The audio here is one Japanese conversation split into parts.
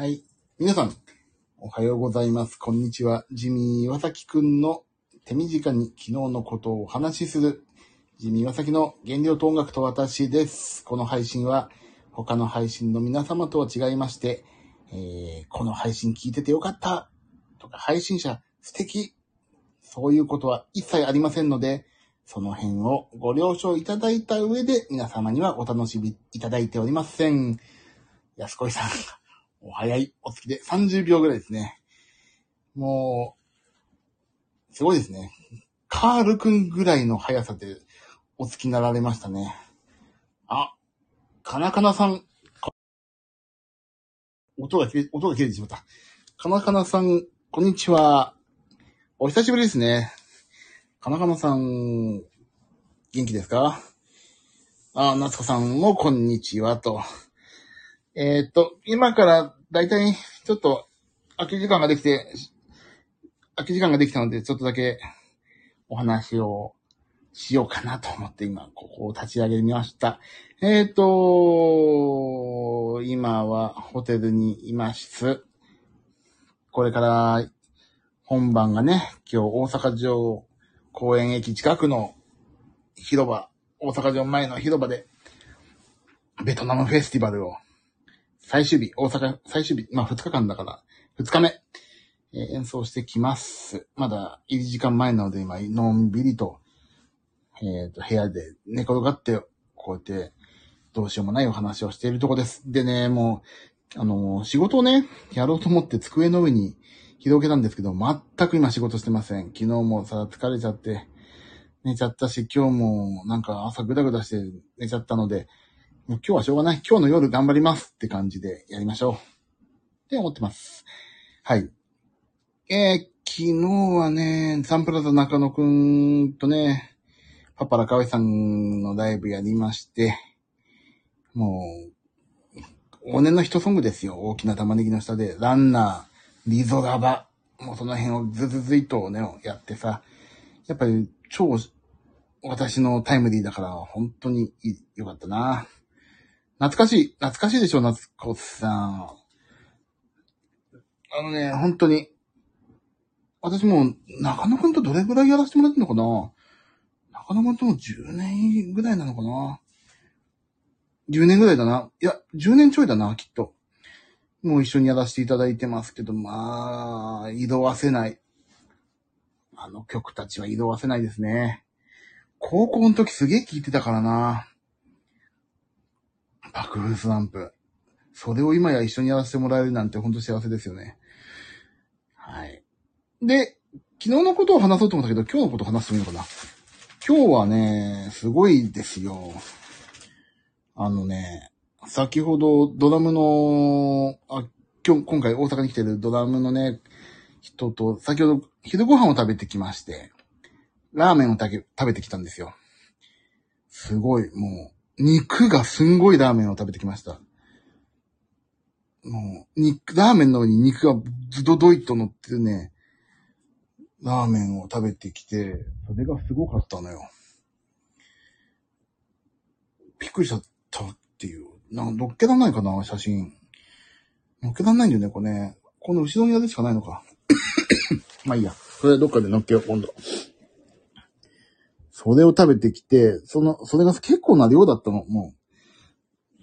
はい。皆さん、おはようございます。こんにちは。ジミー岩崎くんの手短に昨日のことをお話しする、ジミー岩崎の原料と音楽と私です。この配信は、他の配信の皆様とは違いまして、えーこの配信聞いててよかったとか、配信者素敵そういうことは一切ありませんので、その辺をご了承いただいた上で、皆様にはお楽しみいただいておりません。安子さん、お早い、お月で30秒ぐらいですね。もう、すごいですね。カールくんぐらいの速さでお月になられましたね。あ、かなかなさん、音が切れ、音が切れてしまった。かなかなさん、こんにちは。お久しぶりですね。かなかなさん、元気ですか？あ、夏子さんもこんにちはと。えーっと、今からだいたいちょっと空き時間ができて、空き時間ができたので、ちょっとだけお話をしようかなと思って今、ここを立ち上げみました。えーっと、今はホテルにいます。これから本番がね、今日大阪城公園駅近くの広場、大阪城前の広場で、ベトナムフェスティバルを、最終日、大阪最終日、まあ2日間だから、2日目、えー演奏してきます。まだ入り時間前なので今、のんびりと、えっ、と、部屋で寝転がって、こうやって、どうしようもないお話をしているとこです。でね、もう、あのー仕事をね、やろうと思って机の上に広げたんですけど、全く今仕事してません。昨日もさ、疲れちゃって、寝ちゃったし、今日もなんか朝グダグダして寝ちゃったので、もう今日はしょうがない。今日の夜頑張りますって感じでやりましょう。って思ってます。はい。えー、昨日はね、サンプラザ中野くんとね、パパラカワイさんのライブやりまして、もう、往年のヒットソングですよ。大きな玉ねぎの下で、ランナー、リゾラバ、もうその辺をズズズイとね、やってさ、やっぱり超私のタイムリーだから、本当にいいよかったな。懐かしい、懐かしいでしょ、夏子さん。あのね、本当に、私も中野くんとどれぐらいやらせてもらってんのかな？中野くんとも10年ぐらいなのかな ?10 年ぐらいだな。いや、10年ちょいだな、きっと。もう一緒にやらせていただいてますけど、まあ、色褪せない。あの曲たちは色褪せないですね。高校の時すげえ聴いてたからな。爆風スランプ。それを今や一緒にやらせてもらえるなんてほんと幸せですよね。はい。で、昨日のことを話そうと思ったけど、今日のことを話してもいいのかな？今日はね、すごいですよ。あのね、先ほどドラムの、あ、今日、今回大阪に来てるドラムのね、人と、先ほど昼ご飯を食べてきまして、ラーメンを食べてきたんですよ。すごい、もう、肉がすんごいラーメンを食べてきました。もう、肉、ラーメンの上に肉がズドドイと乗ってるね、ラーメンを食べてきて、それがすごかったのよ。びっくりしちゃったっていう。なんか、乗っけらんないかな、写真。乗っけらんないんだよね、これね。この後ろにやるしかないのか。まあいいや。それどっかで乗っけよう、今度。それを食べてきて、その、それが結構な量だったの、も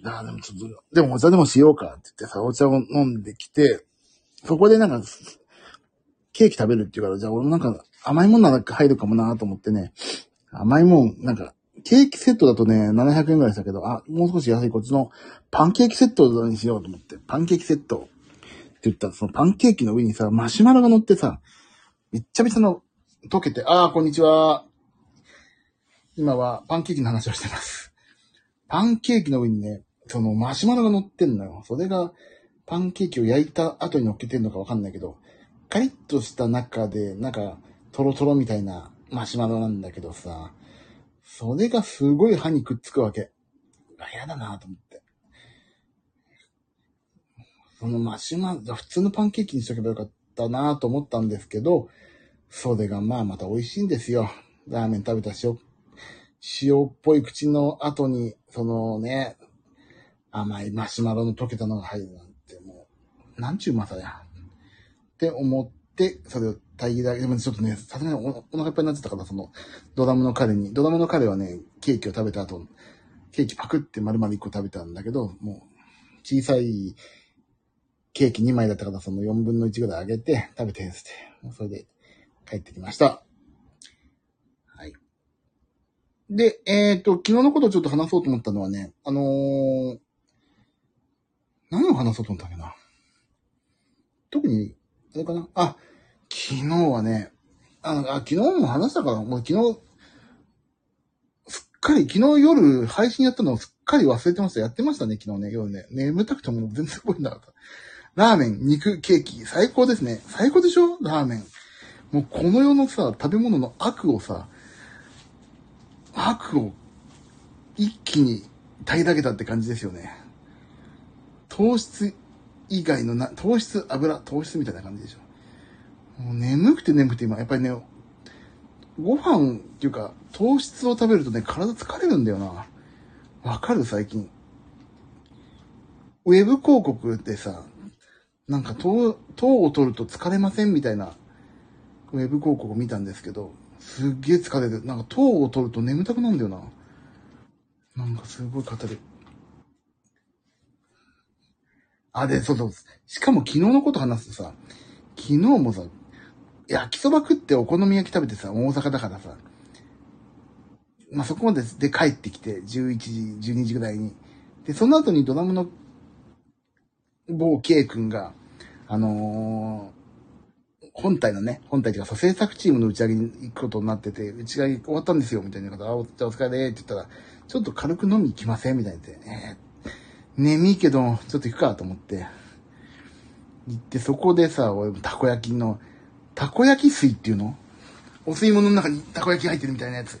う。ああ、でもちょっと、でもお茶でもしようかって言ってさ、お茶を飲んできて、そこでなんか、ケーキ食べるって言うから、じゃあ俺もなんか甘いもんなんか入るかもなと思ってね、甘いもん、なんか、ケーキセットだとね、700円ぐらいしたけど、あ、もう少し安いこっちのパンケーキセットにしようと思って、パンケーキセットって言ったら、そのパンケーキの上にさ、マシュマロが乗ってさ、めっちゃめちゃの溶けて、あー、こんにちは。今はパンケーキの話をしてます。パンケーキの上にね、そのマシュマロが乗ってんのよ。それが、パンケーキを焼いた後に乗っけてんのかわかんないけど、カリッとした中で、なんか、トロトロみたいなマシュマロなんだけどさ、それがすごい歯にくっつくわけ。あ、やだなと思って。そのマシュマロ、普通のパンケーキにしとけばよかったなと思ったんですけど、それがまあまた美味しいんですよ。ラーメン食べた塩、塩っぽい口の後に、そのね、甘いマシュマロの溶けたのが入るなんて、もう、なんちゅうまさや。って思って、それを大義だけ、でもちょっとね、さすがにおお腹いっぱいになっちゃったから、その、ドラムの彼に、ドラムの彼はね、ケーキを食べた後、ケーキパクって丸々1個食べたんだけど、もう、小さいケーキ2枚だったから、その4分の1ぐらいあげて、食べて、つって、もうそれで帰ってきました。はい。で、えっ、と、昨日のことをちょっと話そうと思ったのはね、あのー、何を話そうと思ったっけな。特に、あれかな。あ、昨日はね、あ、あ昨日も話したから、もう昨日、すっかり、昨日夜配信やったのをすっかり忘れてました。やってましたね、昨日ね、夜ね。眠たくても全然覚えてなかった。ラーメン、肉、ケーキ、最高ですね。最高でしょ？ラーメン。もうこの世のさ、食べ物の悪をさ、悪を一気に平らげたって感じですよね。糖質以外のな、糖質、油、糖質みたいな感じでしょ。もう眠くて眠くて今、やっぱりね、ご飯っていうか、糖質を食べるとね、体疲れるんだよな。わかる最近。ウェブ広告ってさ、なんか糖、糖を取ると疲れませんみたいな、ウェブ広告を見たんですけど、すっげえ疲れる。なんか糖を取ると眠たくなんだよな。なんかすごい語る。あ、で、そうそう。しかも昨日のこと話すとさ、昨日もさ、焼きそば食ってお好み焼き食べてさ、大阪だからさ、まあ、そこまでで帰ってきて、11時、12時ぐらいに。で、その後にドラムの某 K 君が、あの本体のね、本体というか、そう制作チームの打ち上げに行くことになってて、打ち上げ終わったんですよ、みたいな方、あ、お疲れでーって言ったら、ちょっと軽く飲み行きませんみたいな言って、えー、眠いけど、ちょっと行くかと思って、行って、そこでさ、俺も、たこ焼きの、たこ焼き水っていうの？お吸い物の中にたこ焼き入ってるみたいなやつ。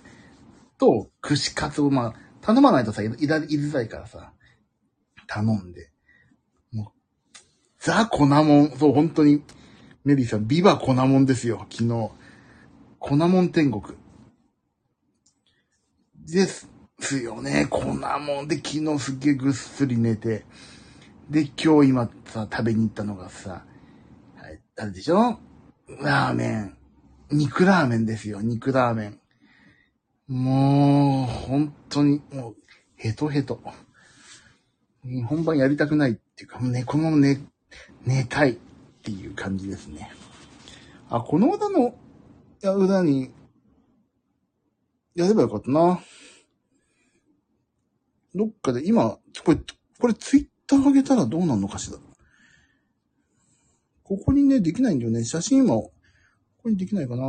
と、串カツを、まあ、頼まないとさ、いいら、いづらいからさ、頼んで。もう、ザ・粉もん、そう、本当に、メリーさん、ビバ粉もんですよ、昨日。粉もん天国。ですよね、粉もんで、昨日すっげえぐっすり寝て。で、今日今さ、食べに行ったのがさ、はい、あれでしょラーメン。肉ラーメンですよ、肉ラーメン。もう、本当に、もう、ヘトヘト。本番やりたくないっていうか、もうね、このまま寝、寝たいっていう感じですね。あ、この歌の、いや、裏に、やればよかったな。どっかで、今、これ、これツイッター上げたらどうなるのかしら。ここにね、できないんだよね。写真今、ここにできないかな。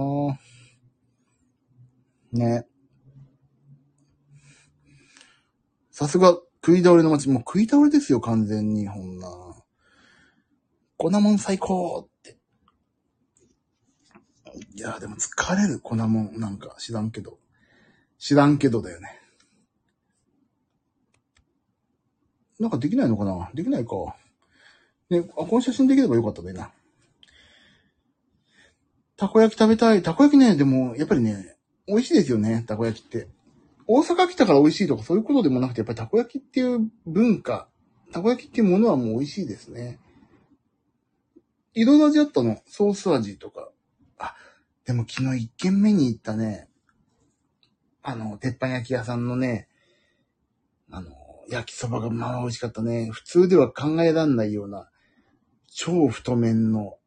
ね。さすが、食い倒れの街。もう食い倒れですよ、完全に、ほんな。粉もん最高って。いや、でも疲れる、粉もん。なんか、知らんけど。知らんけどだよね。なんかできないのかな？できないか。ね、あ、この写真できればよかったねな。たこ焼き食べたい。たこ焼きね、でも、やっぱりね、美味しいですよね、たこ焼きって。大阪来たから美味しいとかそういうことでもなくて、やっぱりたこ焼きっていう文化、たこ焼きっていうものはもう美味しいですね。いろいろ味あったの。ソース味とか。あ、でも昨日一軒目に行ったね、あの、鉄板焼き屋さんのね、あの、焼きそばがまあ美味しかったね。普通では考えらんないような、超太麺の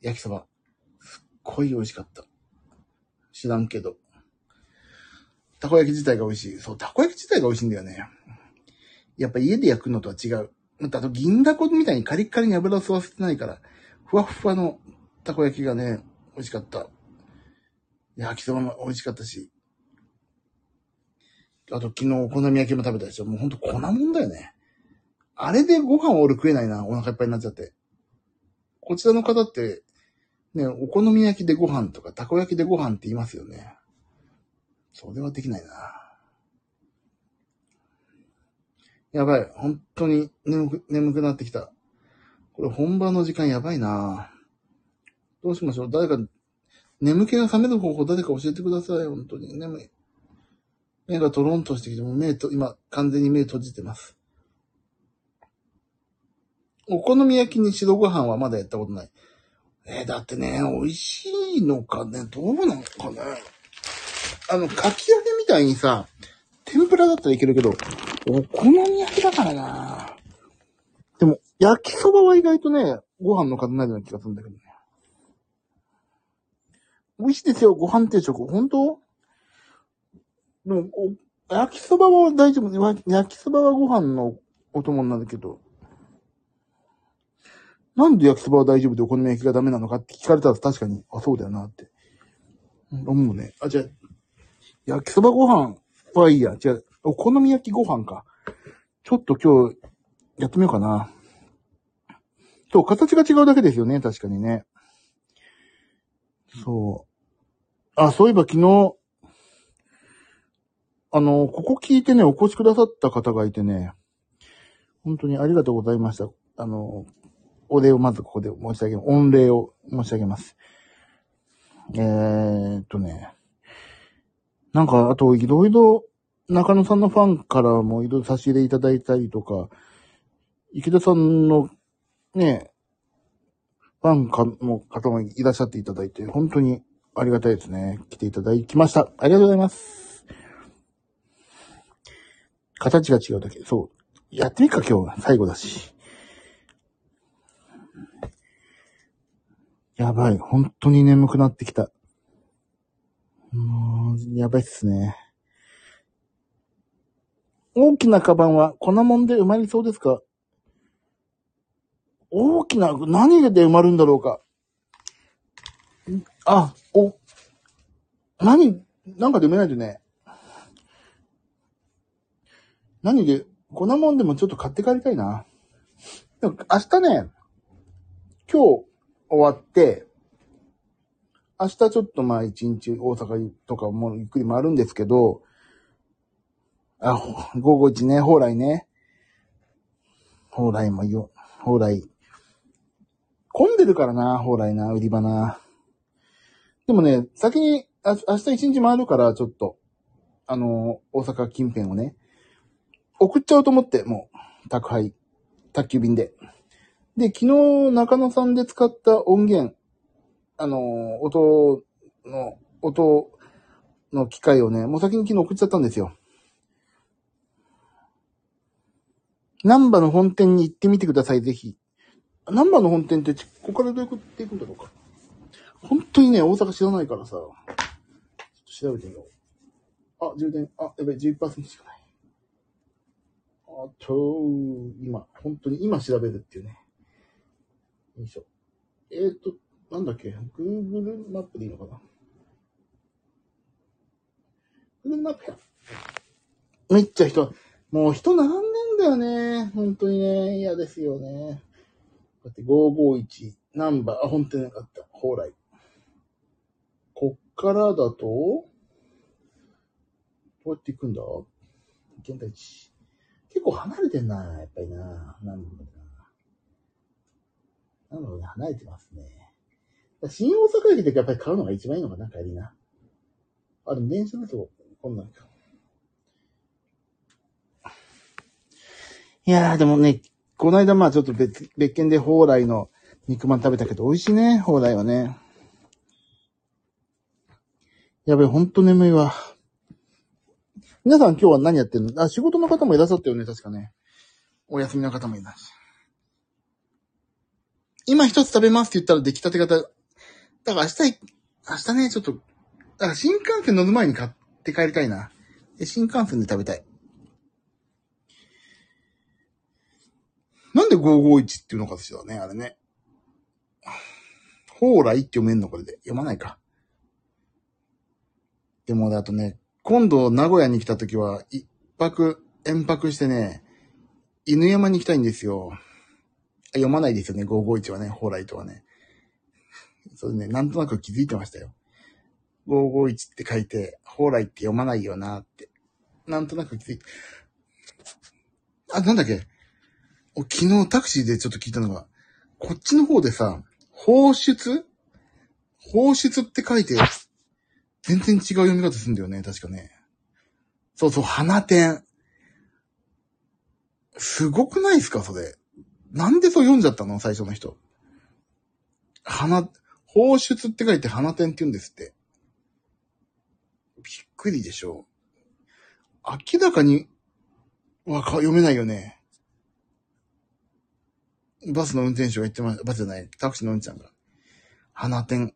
焼きそば。すっごい美味しかった。知らんけど。たこ焼き自体が美味しい。そう、たこ焼き自体が美味しいんだよね。やっぱ家で焼くのとは違う。まあと銀だこみたいにカリッカリに油を吸わせてないから、ふわっふわのたこ焼きがね、美味しかった。焼きそばも美味しかったし。あと昨日お好み焼きも食べたでしょ。もうほんと粉もんだよね。あれでご飯を俺食えないな。お腹いっぱいになっちゃって。こちらの方って、ね、お好み焼きでご飯とか、たこ焼きでご飯って言いますよね。それはできないな。やばい。本当に眠く、眠くなってきた。これ本番の時間やばいな。どうしましょう誰か、眠気が覚める方法誰か教えてください。本当に。眠い。目がトロンとしてきて、もう目と、今、完全に目閉じてます。お好み焼きに白ご飯はまだやったことない。えーだってね、美味しいのかね、どうなのかね。あの、かき揚げみたいにさ、天ぷらだったらいけるけど、お好み焼きだからなでも、焼きそばは意外とね、ご飯の数ないような気がするんだけどね。美味しいですよ、ご飯定食。本当？でも、焼きそばは大丈夫。焼きそばはご飯のお供になるけど。なんで焼きそばは大丈夫でお好み焼きがダメなのかって聞かれたら確かに、あ、そうだよなって。思うね。あ、じゃあ、焼きそばご飯はいいや。じゃあ、お好み焼きご飯か。ちょっと今日、やってみようかな。そう、形が違うだけですよね、確かにね。そう。あ、そういえば昨日、あの、ここ聞いてね、お越しくださった方がいてね、本当にありがとうございました。あの、お礼をまずここで申し上げ、御礼を申し上げます。えーっとね、なんか、あと、いろいろ、中野さんのファンからもいろいろ差し入れいただいたりとか、池田さんの、ね、ファンかの方もいらっしゃっていただいて、本当にありがたいですね。来ていただきました。ありがとうございます。形が違うだけ。そう。やってみっか、今日は。最後だし。やばい。本当に眠くなってきた。もう、やばいっすね。大きなカバンは粉もんで埋まりそうですか？大きな、何で埋まるんだろうか？あ、お、何、なんかで埋めないとね。何で、粉もんでもちょっと買って帰りたいな。でも明日ね、今日終わって、明日ちょっとまあ一日大阪とかもうゆっくり回るんですけど、あ、午後一ね、蓬莱ね。蓬莱もよ、蓬莱。混んでるからな、蓬莱な、売り場な。でもね、先に、あ明日一日回るから、ちょっと、あの、大阪近辺をね、送っちゃおうと思って、もう、宅配、宅急便で。で、昨日中野さんで使った音源、あの、音の、音の機械をね、もう先に昨日送っちゃったんですよ。南波の本店に行ってみてください、ぜひ。南波の本店って、ここからどうやって行くんだろうか。本当にね、大阪知らないからさ、ちょっと調べてみよう。あ、充電、あ、やべ、11%しかない。あと、今、本当に今調べるっていうね。よいしょ。えーと、なんだっけ ?Google マップでいいのかな ?Google マップや。めっちゃ人、もう人並んでんだよね。本当にね、嫌ですよね。だって551、ナンバー、あ、本当になかった。蓬莱。こっからだと、どうやって行くんだ？現代地。結構離れてんな、やっぱりな。なんだろうな。なので離れてますね。新大阪駅でやっぱり買うのが一番いいのかな、帰りな。あ、でも電車だと、こんなんか。いやー、でもね、この間まあちょっと別、別件で蓬莱の肉まん食べたけど美味しいね、蓬莱はね。やべえ、ほんと眠いわ。皆さん今日は何やってるの？あ、仕事の方もいらっしゃったよね、確かね。お休みの方もいらっしゃる。今一つ食べますって言ったら出来たて方。だから明日、明日ね、ちょっと、だから新幹線乗る前に買って帰りたいな。新幹線で食べたい。なんで551っていうのかしらね、あれね。蓬莱って読めんのこれで。読まないか。でも、あとね、今度名古屋に来た時は、一泊、遠泊してね、犬山に行きたいんですよ。読まないですよね、551はね、蓬莱とはね。それね、なんとなく気づいてましたよ。551って書いて、蓬莱って読まないよなって。なんとなく気づいて。あ、なんだっけ昨日タクシーでちょっと聞いたのが、こっちの方でさ、放出？放出って書いて、全然違う読み方するんだよね、確かね。そうそう、花店。すごくないですか、それ。なんでそう読んじゃったの最初の人。花、放出って書いて花天って言うんですって。びっくりでしょ。明らかに、わか、読めないよね。バスの運転手が言ってました。バスじゃない。タクシーのうんちゃんが。花天。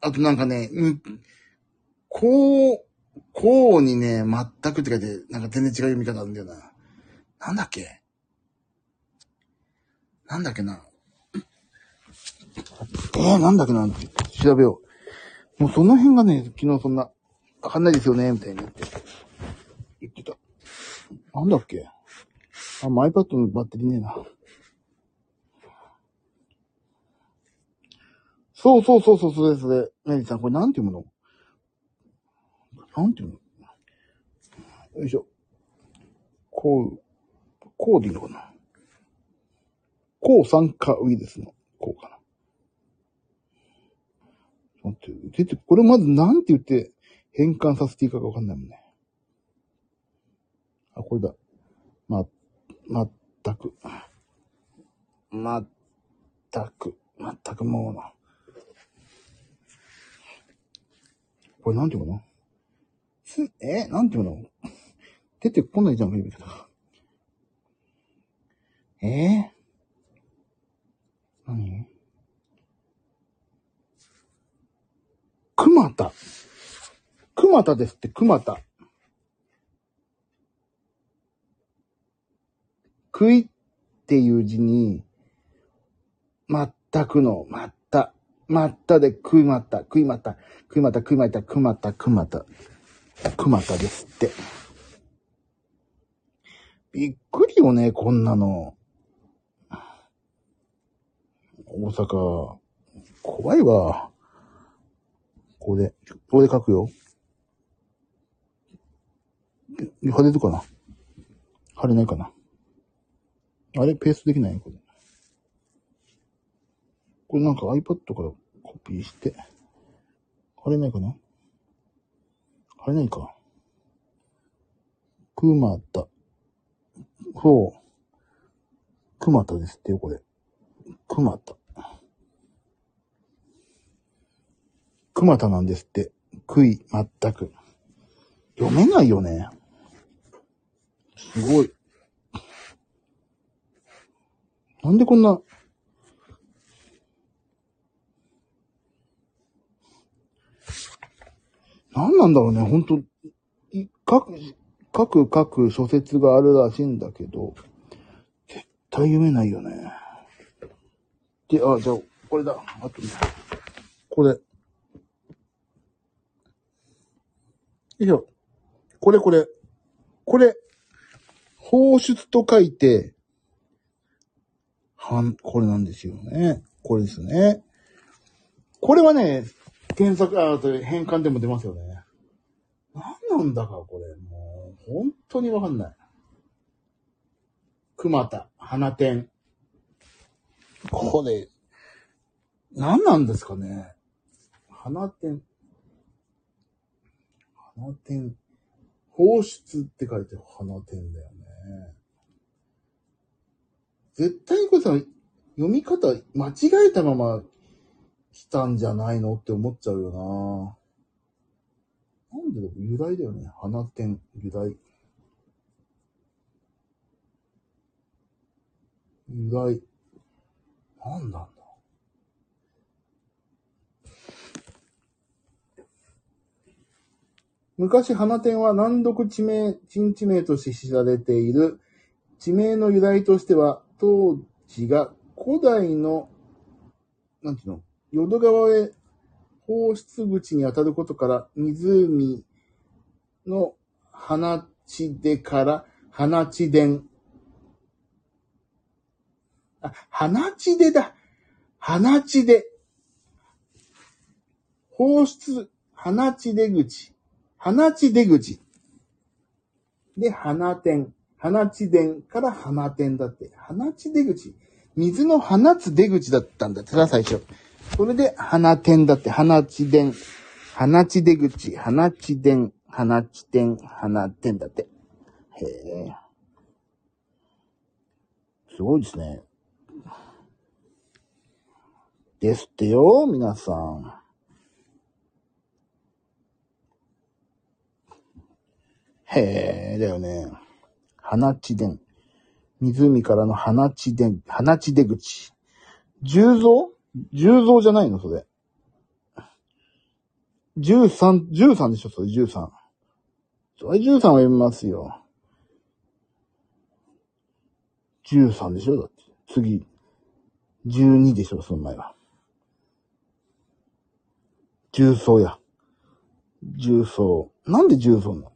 あとなんかね、む、こう、こうにね、全くって書いて、なんか全然違う読み方あるんだよな。なんだっけ？なんだっけな？えー、なんだっけな調べよう。もうその辺がね、昨日そんな、わかんないですよね、みたいに言って、言ってた。なんだっけあ、マイ iPad のバッテリーねえな。そうそうそうそう、それそれ。メリーさん、これなんて読むの？なんて読む？のよいしょ。こう、こうでいいのかな？抗酸化ウイルスのこうか。待って、出て、これまずなんて言って変換させていいかがわかんないもんね。あ、これだ。ま、まったく。まったく。まったくもうな。これなんていうの？す、え？なんていうの？出てこないじゃん、ベイビけど。え？ー、何？熊田。熊田ですって、熊田。食いっていう字に、まったくの、まった。まったで食いまった、食いまった、食いまった、食いまった、食いまった、食いまった。熊田ですって。びっくりよね、こんなの。大阪、怖いわ。これ、これ書くよ。貼れるかな？貼れないかな？あれ、ペーストできない？これ。これなんか iPad からコピーして。貼れないかな？貼れないか。くまた。そう。くまたですってよ、これ。くまた。くまたなんですって。くい、まったく。読めないよね。すごい。なんでこんな、なんなんだろうね、ほんと、い各、各、各諸説があるらしいんだけど、絶対読めないよね。で、あ、じゃあ、これだ。あと、これ。いしょ。これこれ。これ。放出と書いて、はん、これなんですよね。これですね。これはね、検索、あと変換でも出ますよね。何なんだか、これ。もう、本当にわかんない。熊田、花天。これ、何なんですかね。花天。花天。放出って書いて花天だよね。絶対にこれさ、読み方間違えたまま来たんじゃないのって思っちゃうよな。なんでだ由来だよね。花天、由来。由来。なんなんだ昔、花天は難読地名、鎮地名として知られている。地名の由来としては、当時が古代の、なんていうの、淀川へ放出口に当たることから、湖の花地出から花地伝。あ、花地出だ。花地出。放出、花地出口。花地出口。で、花天。花地伝から花天だって。花地出口。水の放つ出口だったんだってさ、最初。それで、花天だって、花地伝。花地出口、花地伝、花地天、花天だって。へえ。すごいですね。ですってよ、皆さん。へえ、だよね。花地伝。湖からの花地伝、花地出口。十蔵？十蔵じゃないのそれ。十三、十三でしょそれ、十三。それ十三は読みますよ。十三でしょだって。次。十二でしょその前は。重曹や。重曹。なんで重曹なの？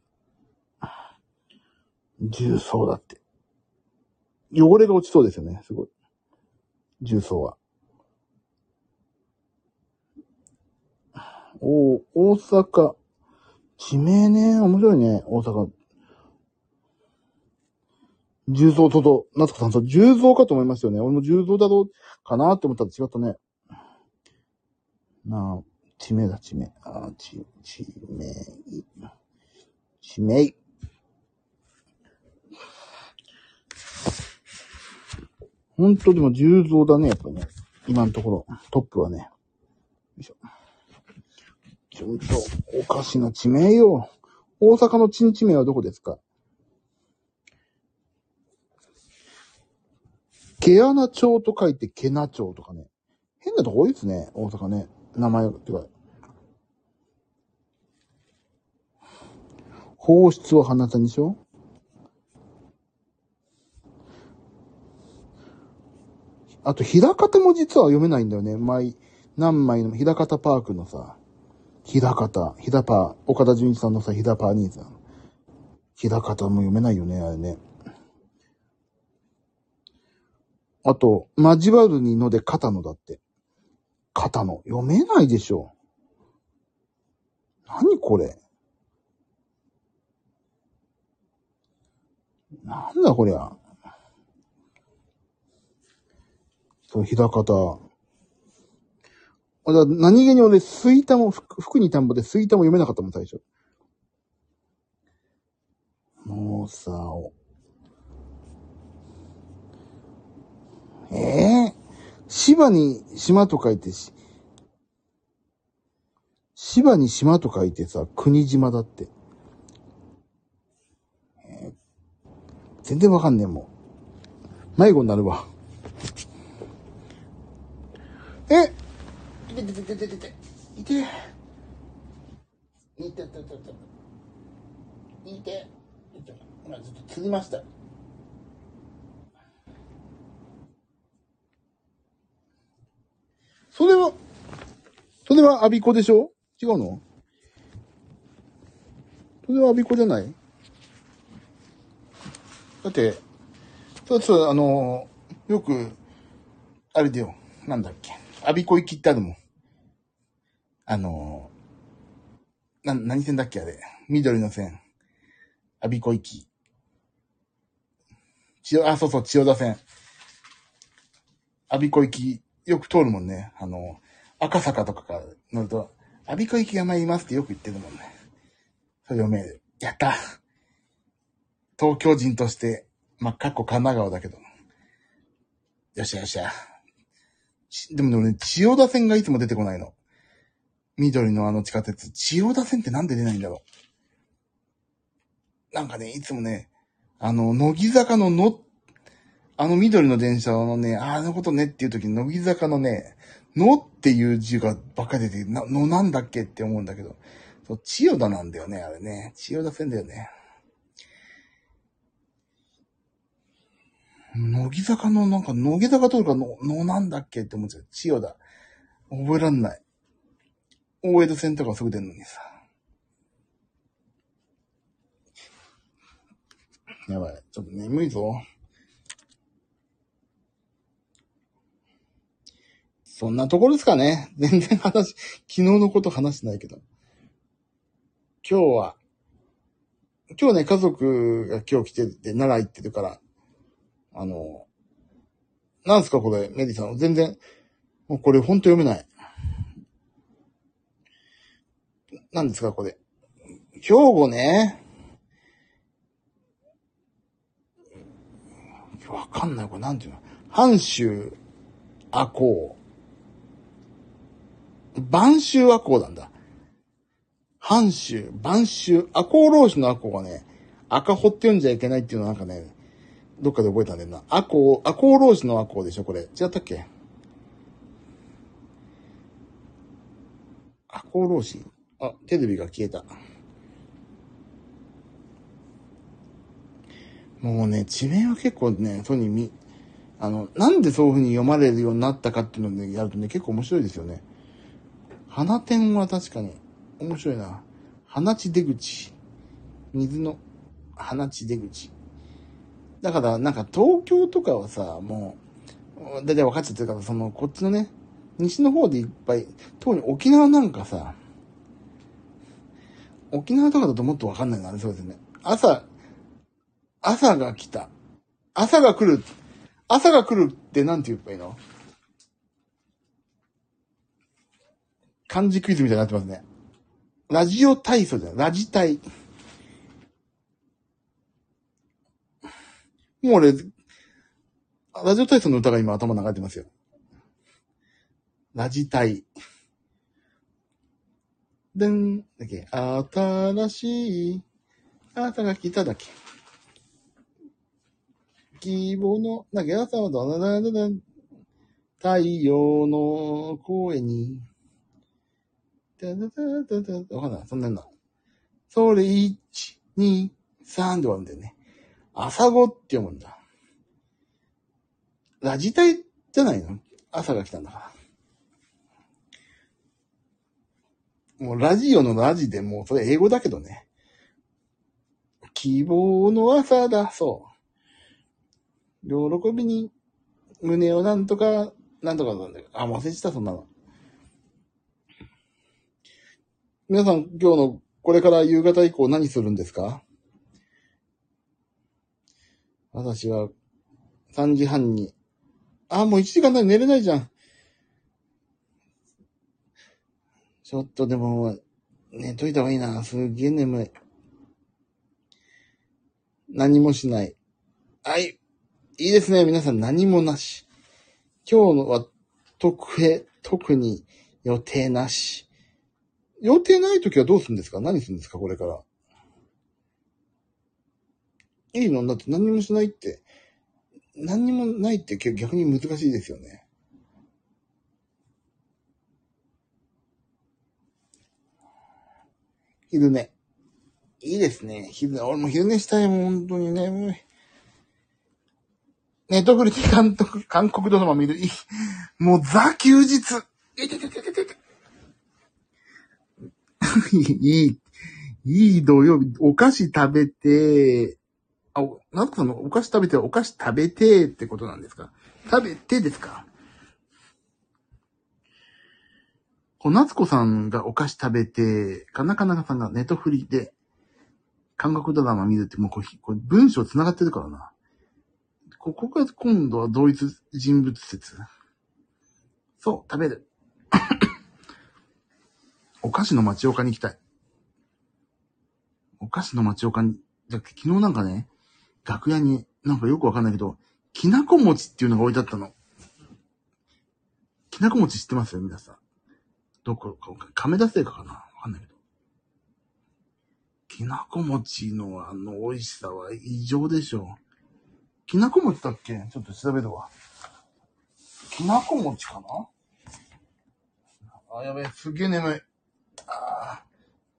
重曹だって。汚れが落ちそうですよね、すごい。重曹は。お大阪。地名ね、面白いね、大阪。重曹とと、夏子さん、そう、重曹かと思いましたよね。俺も重曹だろうかなって思ったら違ったね。なあ、地名だ、地名。あ、地、地名。地名。ほんとでも重蔵だね、やっぱね。今のところ、トップはね。よいしょ。ちょっと、おかしな地名よ。大阪の鎮地名はどこですか？毛穴町と書いて毛穴町とかね。変なとこ多いですね、大阪ね。名前ってか。放出を放たにしょあと、ひらかたも実は読めないんだよね。枚、何枚の、ひらかたパークのさ、ひらかた、ひらパー、岡田純一さんのさ、ひらパーニーズなの。ひらかたも読めないよね、あれね。あと、交わるにので肩のだって。肩の。読めないでしょ。何これ。なんだこりゃ。そう、ひだかた。あだ何気に俺、スイタも、服に田んぼでスイタも読めなかったもん、最初。もうさ、おええ芝に島と書いてし、芝に島と書いてさ、国島だって。えー？全然わかんねえもん。迷子になるわ。えいててててててて。いて。いててててて。いて。今ずっと釣りました。それは、それはアビコでしょ？違うの？それはアビコじゃない？だって、そうそう、あの、よく、あれだよ。なんだっけ？アビコ行きってあるもん。あの、な、何線だっけあれ。緑の線。アビコ行き。千代、あ、そうそう、千代田線。アビコ行き、よく通るもんね。あの、赤坂とかから乗ると、アビコ行きが参りますってよく言ってるもんね。それ読める。やった東京人として、まあ、かっこ神奈川だけど。よっしゃよっしゃ。でもね、千代田線がいつも出てこないの。緑のあの地下鉄。千代田線ってなんで出ないんだろう。なんかね、いつもね、あの、乃木坂のの、あの緑の電車のね、あのことねっていう時に乃木坂のね、のっていう字がばっかり出て、な、のなんだっけって思うんだけど、そう、千代田なんだよね、あれね。千代田線だよね。乃木坂のなんか、乃木坂通るかの、のなんだっけって思うんですよ。千代田。覚えらんない。大江戸線とかすぐ出るのにさ。やばい。ちょっと眠いぞ。そんなところですかね。全然話、昨日のこと話してないけど。今日は、今日ね、家族が今日来てて、奈良行ってるから、あの、なんすかこれ、メディさん。全然、もうこれほんと読めない。なんですかこれ。兵庫ね。わかんない、これなんていうの。半州赤穂。晩秋赤穂なんだ。半州、晩秋、赤穂浪士の赤穂がね、赤穂って読んじゃいけないっていうのはなんかね、どっかで覚えたんだよな。赤穂、赤穂浪士の赤穂でしょ、これ。違ったっけ？赤穂浪士あ、テレビが消えた。もうね、地名は結構ね、そうに見、あの、なんでそういう風に読まれるようになったかっていうのでやるとね、結構面白いですよね。花天は確かに面白いな。花地出口。水の花地出口。だから、なんか東京とかはさ、もう、だいたい分かっちゃってるから、その、こっちのね、西の方でいっぱい、特に沖縄なんかさ、沖縄とかだともっと分かんないのありそうですね。朝、朝が来た。朝が来る。朝が来るってなんて言えばいいの？漢字クイズみたいになってますね。ラジオ体操じゃない。ラジ体。もう俺、ラジオ体操の歌が今頭流れてますよ。ラジ体。でん、だっけ、新しい、朝が来ただけ。希望の、だっけ、朝はだだだだ太陽の声に、だだだだだ、わかんない。そんなんな。それ、1、2、3で終わるんだよね。朝子って読むんだ。ラジタイじゃないの？朝が来たんだから。もうラジオのラジでもうそれ英語だけどね。希望の朝だ、そう。喜びに胸をなんとか、なんとかなんだ。あ、忘れてた、そんなの。皆さん、今日のこれから夕方以降何するんですか？私は3時半に。あ、もう1時間ない寝れないじゃん。ちょっとでも、寝といた方がいいな。すっげえ眠い。何もしない。はい。いいですね。皆さん何もなし。今日のは特へ、特に予定なし。予定ないときはどうするんですか？何するんですか？これから。いいの？だって何もしないって、何にもないって逆に難しいですよね。昼寝。いいですね。昼寝。俺も昼寝したいもん、本当に眠い。ネットフリで監督、韓国ドラマ見る。もうザ休日。いてててててて。いい、いい土曜日。お菓子食べて、あ、おなんかその、お菓子食べて、お菓子食べてってことなんですか？食べてですか？こう、夏子さんがお菓子食べて、かなかなかさんがネトフリで、韓国ドラマ見るって、もうこれ、これ文章繋がってるからな。ここが今度は同一人物説？そう、食べる。お菓子の町岡に行きたい。お菓子の町岡に、だって昨日なんかね、楽屋になんかよくわかんないけど、きなこ餅っていうのが置いてあったの。きなこ餅知ってます？よ、皆さん。どこか、亀田製菓かな？わかんないけど。きなこ餅のあの美味しさは異常でしょう。きなこ餅だっけ？ちょっと調べるわ。きなこ餅かな？あ、やべえ、すげえ眠い。ああ、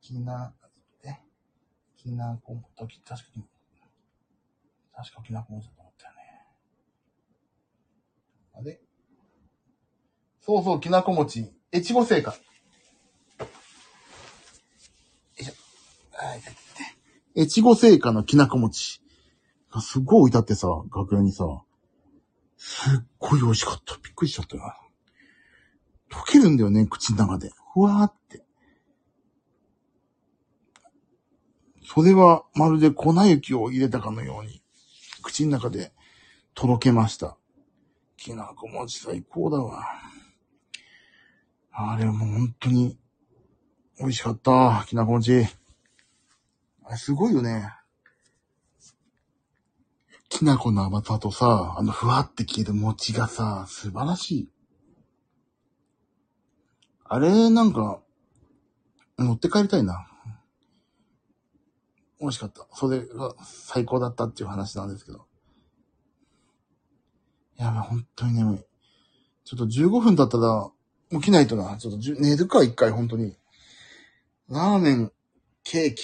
きな、え、きなこ餅、確かに、確かきなこ餅だと思ったよね。あれ？そうそう、きなこ餅。越後製菓。よいしょ。はい、越後製菓のきなこ餅。すっごい置いてあってさ、楽屋にさ、すっごい美味しかった。びっくりしちゃったよ。溶けるんだよね、口の中で。ふわーって。それはまるで粉雪を入れたかのように、口の中でとろけました。きなこ餅最高だわ。あれはもう本当に美味しかった。きなこ餅。あれすごいよね。きな粉の甘さとさ、あの、ふわって消える餅がさ、素晴らしい。あれ、なんか、持って帰りたいな。美味しかった。それが最高だったっていう話なんですけど。や、もう本当に眠い。ちょっと15分経ったら起きないとな。ちょっと寝るか、一回、本当に。ラーメン、ケーキ。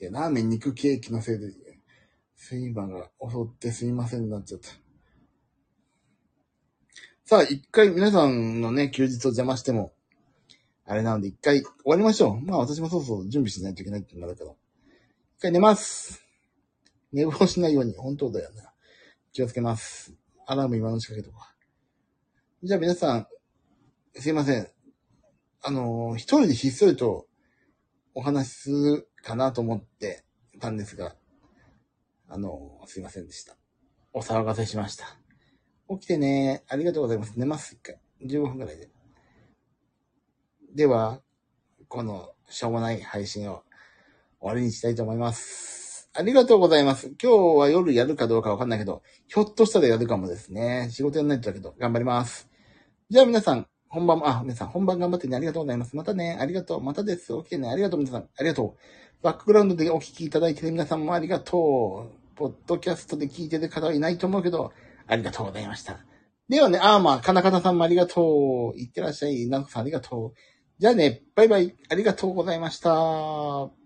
いや、ラーメン、肉、ケーキのせいで、睡魔が襲ってすいませんになっちゃった。さあ、一回皆さんのね、休日を邪魔しても、あれなので一回終わりましょう。まあ私もそうそう準備しないといけないってなるから。一回寝ます。寝坊しないように、本当だよね。気をつけます。アラーム今の仕掛けとか。じゃあ皆さん、すいません。あのー、一人でひっそりとお話しするかなと思ってたんですが、あのー、すいませんでした。お騒がせしました。起きてね。ありがとうございます。寝ます、一回。15分くらいで。では、このしょうもない配信を終わりにしたいと思います。ありがとうございます。今日は夜やるかどうかわかんないけど、ひょっとしたらやるかもですね。仕事やんないとだけど、頑張ります。じゃあ皆さん、本番も、あ、皆さん本番頑張ってね。ありがとうございます。またね。ありがとう。またです。起きてね。ありがとう皆さん。ありがとう。バックグラウンドでお聞きいただいてる皆さんもありがとう。ポッドキャストで聞いてる方はいないと思うけど、ありがとうございました。ではね、あーまあ、かなかなさんもありがとう。いってらっしゃい。なこさんありがとう。じゃあね、バイバイ。ありがとうございました。